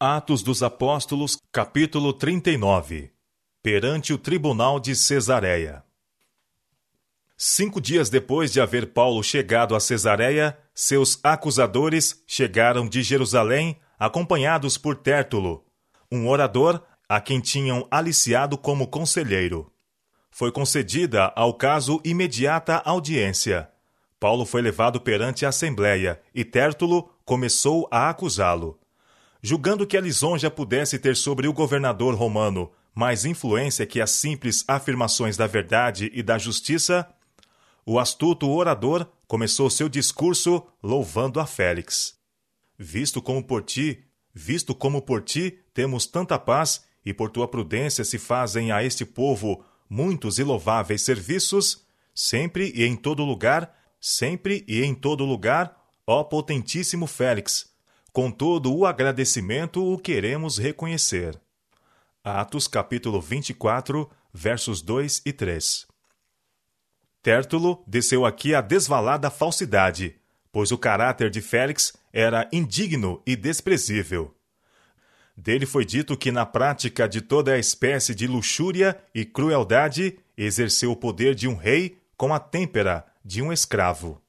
Atos dos Apóstolos, capítulo 39 Perante o tribunal de Cesareia. Cinco dias depois de haver Paulo chegado a Cesareia, seus acusadores chegaram de Jerusalém, acompanhados por Tértulo, um orador a quem tinham aliciado como conselheiro. Foi concedida ao caso imediata audiência. Paulo foi levado perante a Assembleia e Tértulo começou a acusá-lo. Julgando que a lisonja pudesse ter sobre o governador romano mais influência que as simples afirmações da verdade e da justiça, o astuto orador começou seu discurso louvando a Félix. Visto como por ti, visto como por ti temos tanta paz e por tua prudência se fazem a este povo muitos e louváveis serviços, sempre e em todo lugar, sempre e em todo lugar, ó potentíssimo Félix, com todo o agradecimento o queremos reconhecer. Atos capítulo 24, versos 2 e 3. Tértulo desceu aqui a desvalada falsidade, pois o caráter de Félix era indigno e desprezível. Dele foi dito que, na prática de toda a espécie de luxúria e crueldade, exerceu o poder de um rei com a têmpera de um escravo.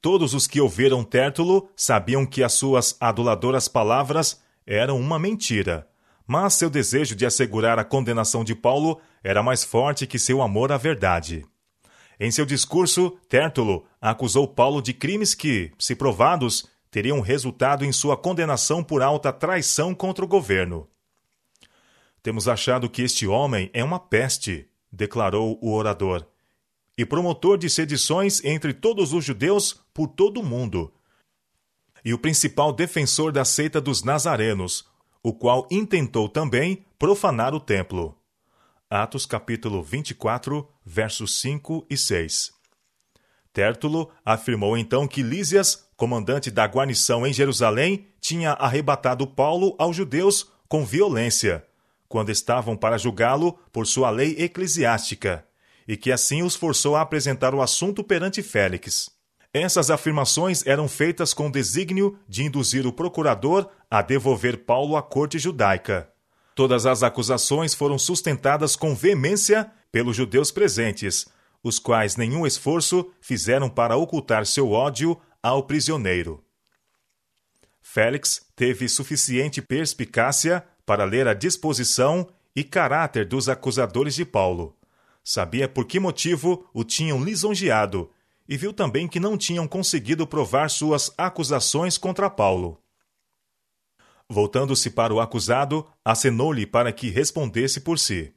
Todos os que ouviram Tértulo sabiam que as suas aduladoras palavras eram uma mentira, mas seu desejo de assegurar a condenação de Paulo era mais forte que seu amor à verdade. Em seu discurso, Tértulo acusou Paulo de crimes que, se provados, teriam resultado em sua condenação por alta traição contra o governo. Temos achado que este homem é uma peste, declarou o orador, e promotor de sedições entre todos os judeus por todo o mundo, e o principal defensor da seita dos nazarenos, o qual intentou também profanar o templo. Atos capítulo 24, versos 5 e 6. Tértulo afirmou então que Lísias, comandante da guarnição em Jerusalém, tinha arrebatado Paulo aos judeus com violência, quando estavam para julgá-lo por sua lei eclesiástica, e que assim os forçou a apresentar o assunto perante Félix. Essas afirmações eram feitas com o desígnio de induzir o procurador a devolver Paulo à corte judaica. Todas as acusações foram sustentadas com veemência pelos judeus presentes, os quais nenhum esforço fizeram para ocultar seu ódio ao prisioneiro. Félix teve suficiente perspicácia para ler a disposição e caráter dos acusadores de Paulo. Sabia por que motivo o tinham lisonjeado e viu também que não tinham conseguido provar suas acusações contra Paulo. Voltando-se para o acusado, acenou-lhe para que respondesse por si.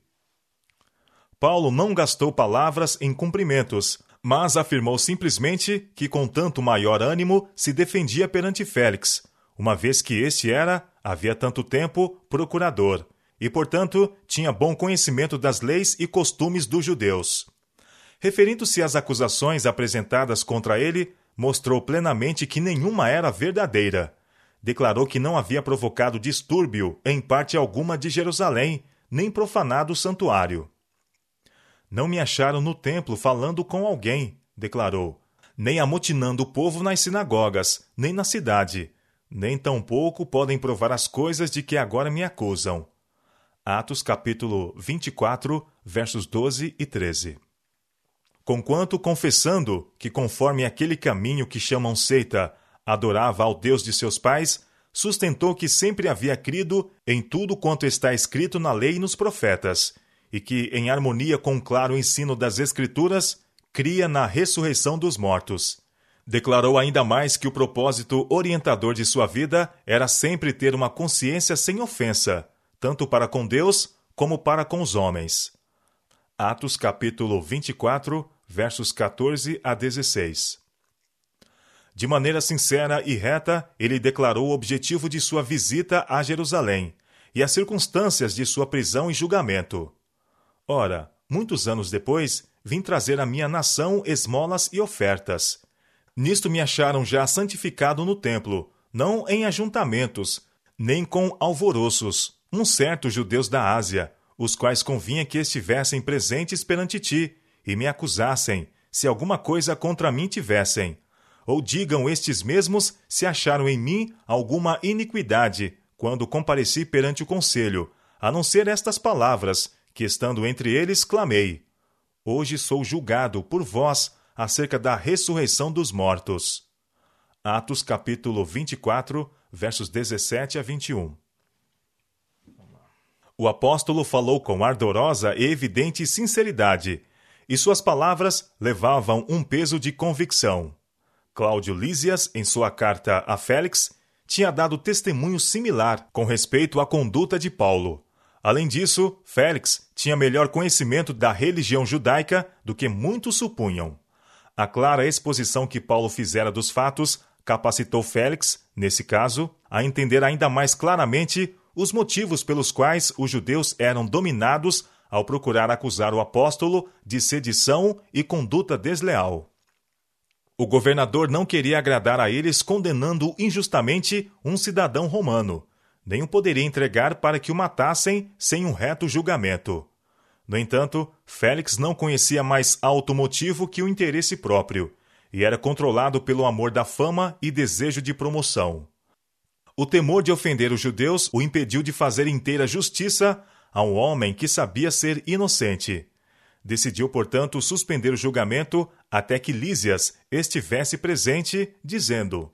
Paulo não gastou palavras em cumprimentos, mas afirmou simplesmente que com tanto maior ânimo se defendia perante Félix, uma vez que este era, havia tanto tempo, procurador, e, portanto, tinha bom conhecimento das leis e costumes dos judeus. Referindo-se às acusações apresentadas contra ele, mostrou plenamente que nenhuma era verdadeira. Declarou que não havia provocado distúrbio em parte alguma de Jerusalém, nem profanado o santuário. Não me acharam no templo falando com alguém, declarou, nem amotinando o povo nas sinagogas, nem na cidade, nem tampouco podem provar as coisas de que agora me acusam. Atos capítulo 24, versos 12 e 13 conquanto confessando que, conforme aquele caminho que chamam seita, adorava ao Deus de seus pais, sustentou que sempre havia crido em tudo quanto está escrito na lei e nos profetas, e que, em harmonia com o claro ensino das Escrituras, cria na ressurreição dos mortos. Declarou ainda mais que o propósito orientador de sua vida era sempre ter uma consciência sem ofensa, tanto para com Deus como para com os homens. Atos capítulo 24, versos 14 a 16. De maneira sincera e reta, ele declarou o objetivo de sua visita a Jerusalém e as circunstâncias de sua prisão e julgamento. Ora, muitos anos depois, vim trazer à minha nação esmolas e ofertas. Nisto me acharam já santificado no templo, não em ajuntamentos, nem com alvoroços, uns certos judeus da Ásia, os quais convinha que estivessem presentes perante ti, e me acusassem, se alguma coisa contra mim tivessem. Ou digam estes mesmos se acharam em mim alguma iniquidade, quando compareci perante o conselho, a não ser estas palavras, que estando entre eles clamei: Hoje sou julgado por vós acerca da ressurreição dos mortos. Atos capítulo 24, versos 17 a 21. O apóstolo falou com ardorosa e evidente sinceridade, e suas palavras levavam um peso de convicção. Cláudio Lísias, em sua carta a Félix, tinha dado testemunho similar com respeito à conduta de Paulo. Além disso, Félix tinha melhor conhecimento da religião judaica do que muitos supunham. A clara exposição que Paulo fizera dos fatos capacitou Félix, nesse caso, a entender ainda mais claramente os motivos pelos quais os judeus eram dominados ao procurar acusar o apóstolo de sedição e conduta desleal. O governador não queria agradar a eles condenando injustamente um cidadão romano, nem o poderia entregar para que o matassem sem um reto julgamento. No entanto, Félix não conhecia mais alto motivo que o interesse próprio, e era controlado pelo amor da fama e desejo de promoção. O temor de ofender os judeus o impediu de fazer inteira justiça a um homem que sabia ser inocente. Decidiu, portanto, suspender o julgamento até que Lísias estivesse presente, dizendo: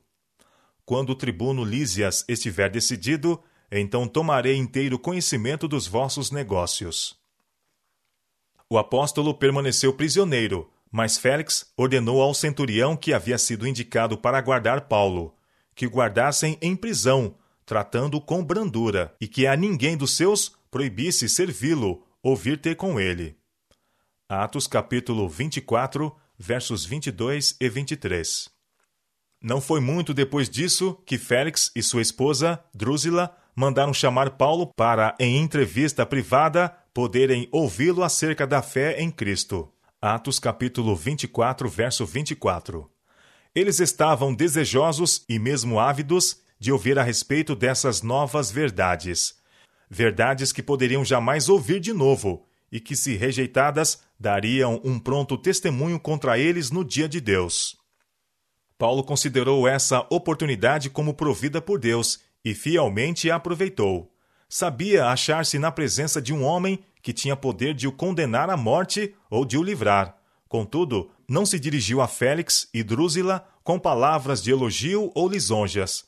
Quando o tribuno Lísias estiver decidido, então tomarei inteiro conhecimento dos vossos negócios. O apóstolo permaneceu prisioneiro, mas Félix ordenou ao centurião que havia sido indicado para guardar Paulo que guardassem em prisão, tratando com brandura, e que a ninguém dos seus proibisse servi-lo ou vir ter com ele. Atos capítulo 24, versos 22 e 23. Não foi muito depois disso que Félix e sua esposa, Drúzila, mandaram chamar Paulo para, em entrevista privada, poderem ouvi-lo acerca da fé em Cristo. Atos capítulo 24, verso 24. Eles estavam desejosos e mesmo ávidos de ouvir a respeito dessas novas verdades. Verdades que poderiam jamais ouvir de novo e que, se rejeitadas, dariam um pronto testemunho contra eles no dia de Deus. Paulo considerou essa oportunidade como provida por Deus e fielmente a aproveitou. Sabia achar-se na presença de um homem que tinha poder de o condenar à morte ou de o livrar. Contudo, não se dirigiu a Félix e Drúzila com palavras de elogio ou lisonjas.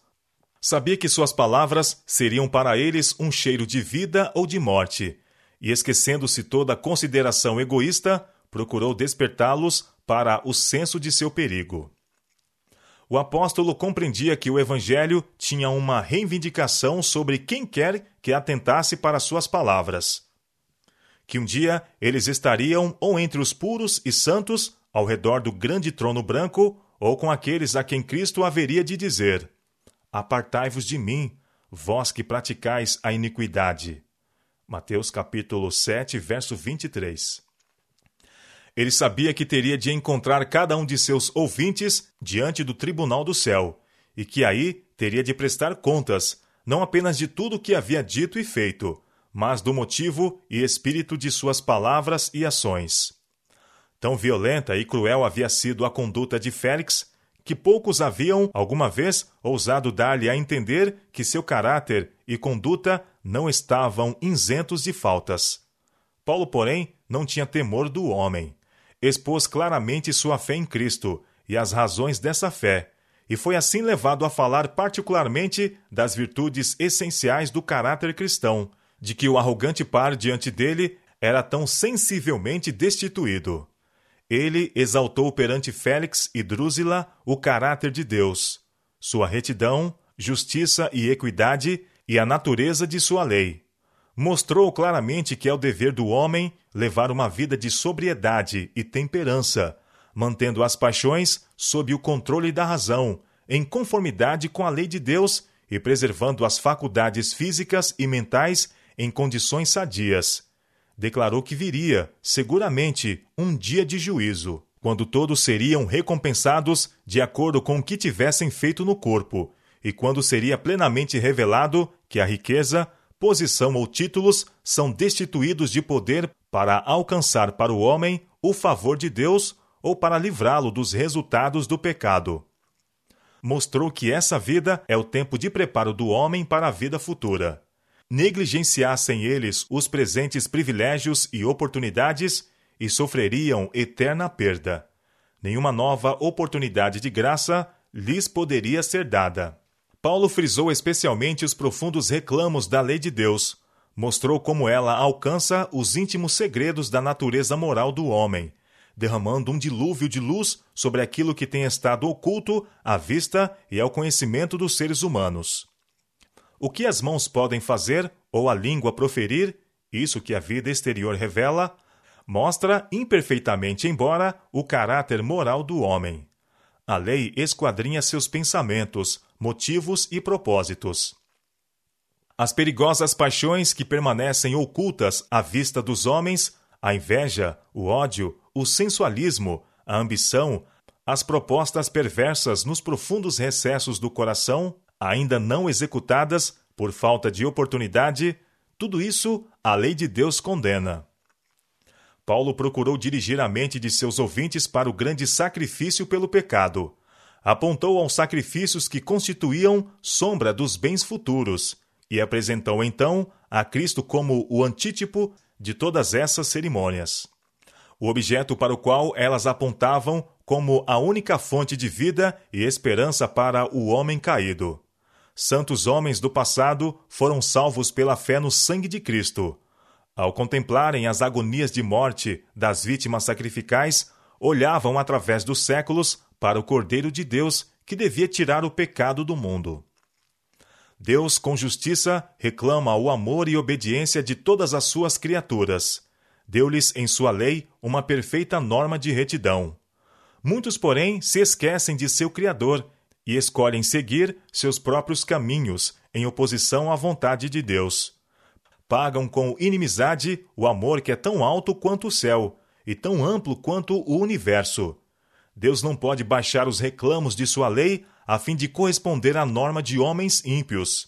Sabia que suas palavras seriam para eles um cheiro de vida ou de morte, e esquecendo-se toda consideração egoísta, procurou despertá-los para o senso de seu perigo. O apóstolo compreendia que o evangelho tinha uma reivindicação sobre quem quer que atentasse para suas palavras. Que um dia eles estariam ou entre os puros e santos ao redor do grande trono branco, ou com aqueles a quem Cristo haveria de dizer: Apartai-vos de mim, vós que praticais a iniquidade. Mateus capítulo 7, verso 23. Ele sabia que teria de encontrar cada um de seus ouvintes diante do tribunal do céu, e que aí teria de prestar contas, não apenas de tudo o que havia dito e feito, mas do motivo e espírito de suas palavras e ações. Tão violenta e cruel havia sido a conduta de Félix que poucos haviam alguma vez ousado dar-lhe a entender que seu caráter e conduta não estavam isentos de faltas. Paulo, porém, não tinha temor do homem. Expôs claramente sua fé em Cristo e as razões dessa fé, e foi assim levado a falar particularmente das virtudes essenciais do caráter cristão, de que o arrogante par diante dele era tão sensivelmente destituído. Ele exaltou perante Félix e Drúzila o caráter de Deus, sua retidão, justiça e equidade e a natureza de sua lei. Mostrou claramente que é o dever do homem levar uma vida de sobriedade e temperança, mantendo as paixões sob o controle da razão, em conformidade com a lei de Deus e preservando as faculdades físicas e mentais em condições sadias declarou que viria, seguramente, um dia de juízo, quando todos seriam recompensados de acordo com o que tivessem feito no corpo, e quando seria plenamente revelado que a riqueza, posição ou títulos são destituídos de poder para alcançar para o homem o favor de Deus ou para livrá-lo dos resultados do pecado. mostrou que essa vida é o tempo de preparo do homem para a vida futura. Negligenciassem eles os presentes privilégios e oportunidades e sofreriam eterna perda. Nenhuma nova oportunidade de graça lhes poderia ser dada. Paulo frisou especialmente os profundos reclamos da lei de Deus, mostrou como ela alcança os íntimos segredos da natureza moral do homem, derramando um dilúvio de luz sobre aquilo que tem estado oculto à vista e ao conhecimento dos seres humanos. O que as mãos podem fazer ou a língua proferir, isso que a vida exterior revela, mostra imperfeitamente embora o caráter moral do homem. A lei esquadrinha seus pensamentos, motivos e propósitos. As perigosas paixões que permanecem ocultas à vista dos homens, a inveja, o ódio, o sensualismo, a ambição, as propostas perversas nos profundos recessos do coração, ainda não executadas por falta de oportunidade, tudo isso a lei de Deus condena. Paulo procurou dirigir a mente de seus ouvintes para o grande sacrifício pelo pecado. Apontou aos sacrifícios que constituíam sombra dos bens futuros e apresentou então a Cristo como o antítipo de todas essas cerimônias. O objeto para o qual elas apontavam como a única fonte de vida e esperança para o homem caído. Santos homens do passado foram salvos pela fé no sangue de Cristo ao contemplarem as agonias de morte das vítimas sacrificais, olhavam através dos séculos para o Cordeiro de Deus que devia tirar o pecado do mundo. Deus, com justiça, reclama o amor e obediência de todas as suas criaturas. Deu-lhes em sua lei uma perfeita norma de retidão. Muitos, porém, se esquecem de seu Criador e escolhem seguir seus próprios caminhos em oposição à vontade de Deus pagam com inimizade o amor que é tão alto quanto o céu e tão amplo quanto o universo. Deus não pode baixar os reclamos de sua lei a fim de corresponder à norma de homens ímpios.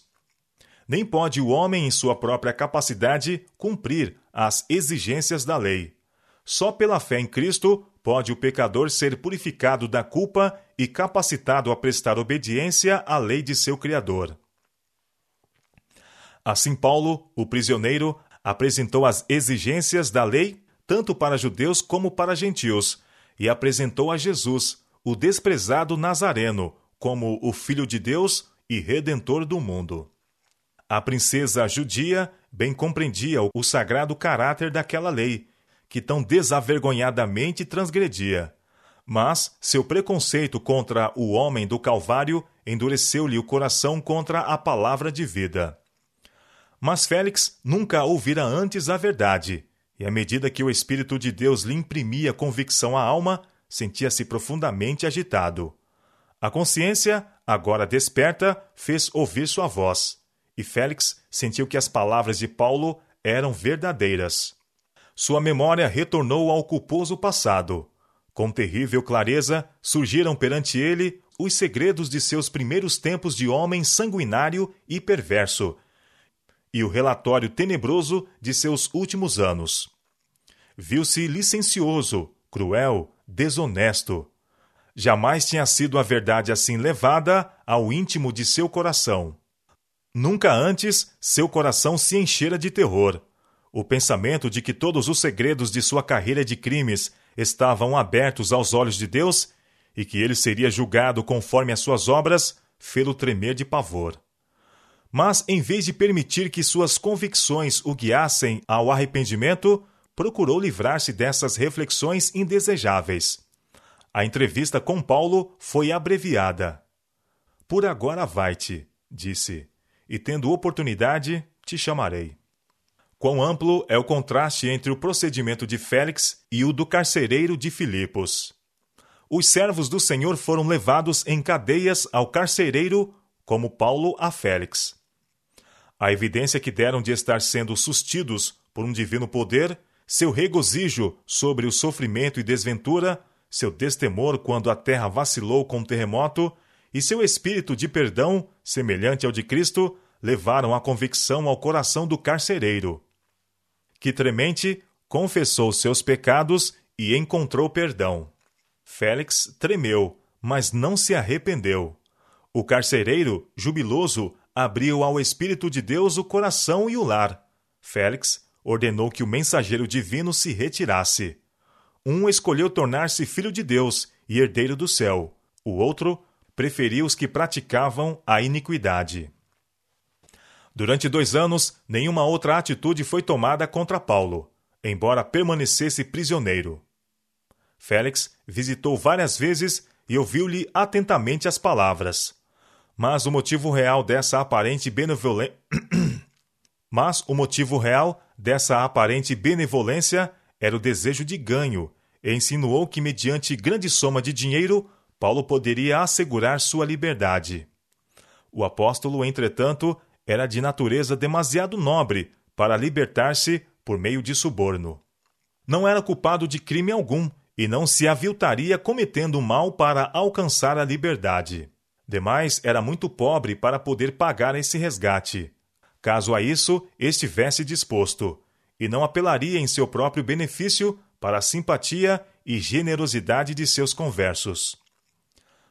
Nem pode o homem, em sua própria capacidade, cumprir as exigências da lei. Só pela fé em Cristo pode o pecador ser purificado da culpa e capacitado a prestar obediência à lei de seu Criador. Assim, Paulo, o prisioneiro, apresentou as exigências da lei tanto para judeus como para gentios e apresentou a Jesus, o desprezado Nazareno, como o Filho de Deus e Redentor do mundo. A princesa judia bem compreendia o sagrado caráter daquela lei, que tão desavergonhadamente transgredia. Mas seu preconceito contra o homem do Calvário endureceu-lhe o coração contra a palavra de vida. Mas Félix nunca ouvira antes a verdade, e à medida que o Espírito de Deus lhe imprimia convicção à alma, sentia-se profundamente agitado. A consciência, agora desperta, fez ouvir sua voz, e Félix sentiu que as palavras de Paulo eram verdadeiras. Sua memória retornou ao culposo passado. Com terrível clareza, surgiram perante ele os segredos de seus primeiros tempos de homem sanguinário e perverso, e o relatório tenebroso de seus últimos anos. Viu-se licencioso, cruel, desonesto. Jamais tinha sido a verdade assim levada ao íntimo de seu coração. Nunca antes seu coração se enchera de terror. O pensamento de que todos os segredos de sua carreira de crimes estavam abertos aos olhos de Deus e que ele seria julgado conforme as suas obras fê-lo tremer de pavor. Mas, em vez de permitir que suas convicções o guiassem ao arrependimento, procurou livrar-se dessas reflexões indesejáveis. A entrevista com Paulo foi abreviada. Por agora vai-te, disse, e tendo oportunidade, te chamarei. Quão amplo é o contraste entre o procedimento de Félix e o do carcereiro de Filipos. Os servos do Senhor foram levados em cadeias ao carcereiro, como Paulo a Félix. A evidência que deram de estar sendo sustidos por um divino poder, seu regozijo sobre o sofrimento e desventura, seu destemor quando a terra vacilou com o terremoto, e seu espírito de perdão, semelhante ao de Cristo, levaram a convicção ao coração do carcereiro, que tremente confessou seus pecados e encontrou perdão. Félix tremeu, mas não se arrependeu. O carcereiro, jubiloso, abriu ao Espírito de Deus o coração e o lar. Félix ordenou que o mensageiro divino se retirasse. Um escolheu tornar-se filho de Deus e herdeiro do céu. O outro preferiu os que praticavam a iniquidade. Durante dois anos, nenhuma outra atitude foi tomada contra Paulo, embora permanecesse prisioneiro. Félix visitou várias vezes e ouviu-lhe atentamente as palavras. Mas o motivo real dessa aparente benevolência. Mas o motivo real dessa aparente benevolência era o desejo de ganho, e insinuou que, mediante grande soma de dinheiro, Paulo poderia assegurar sua liberdade. O apóstolo, entretanto, era de natureza demasiado nobre para libertar-se por meio de suborno. Não era culpado de crime algum e não se aviltaria cometendo mal para alcançar a liberdade. Demais, era muito pobre para poder pagar esse resgate. Caso a isso estivesse disposto, e não apelaria em seu próprio benefício para a simpatia e generosidade de seus conversos.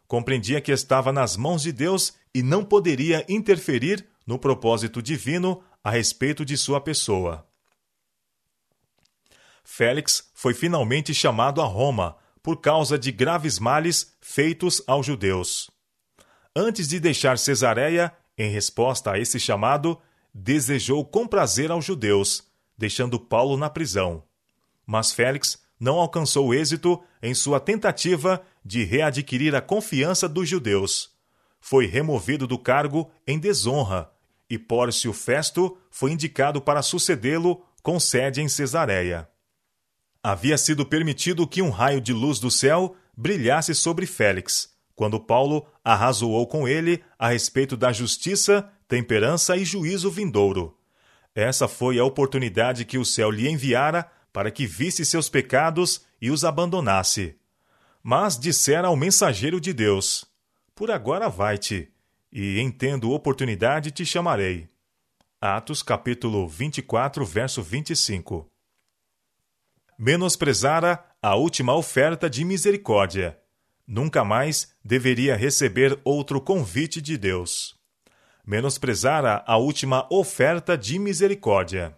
Compreendia que estava nas mãos de Deus e não poderia interferir no propósito divino a respeito de sua pessoa. Félix foi finalmente chamado a Roma por causa de graves males feitos aos judeus. Antes de deixar Cesareia, em resposta a esse chamado, desejou comprazer aos judeus, deixando Paulo na prisão. Mas Félix não alcançou êxito em sua tentativa de readquirir a confiança dos judeus. Foi removido do cargo em desonra e Pórcio Festo foi indicado para sucedê-lo com sede em Cesareia. Havia sido permitido que um raio de luz do céu brilhasse sobre Félix, quando Paulo arrazoou com ele a respeito da justiça, temperança e juízo vindouro. Essa foi a oportunidade que o céu lhe enviara para que visse seus pecados e os abandonasse. Mas dissera ao mensageiro de Deus: Por agora vai-te, e em tendo oportunidade te chamarei. Atos capítulo 24, verso 25. Menosprezara a última oferta de misericórdia. Nunca mais deveria receber outro convite de Deus. Menosprezara a última oferta de misericórdia.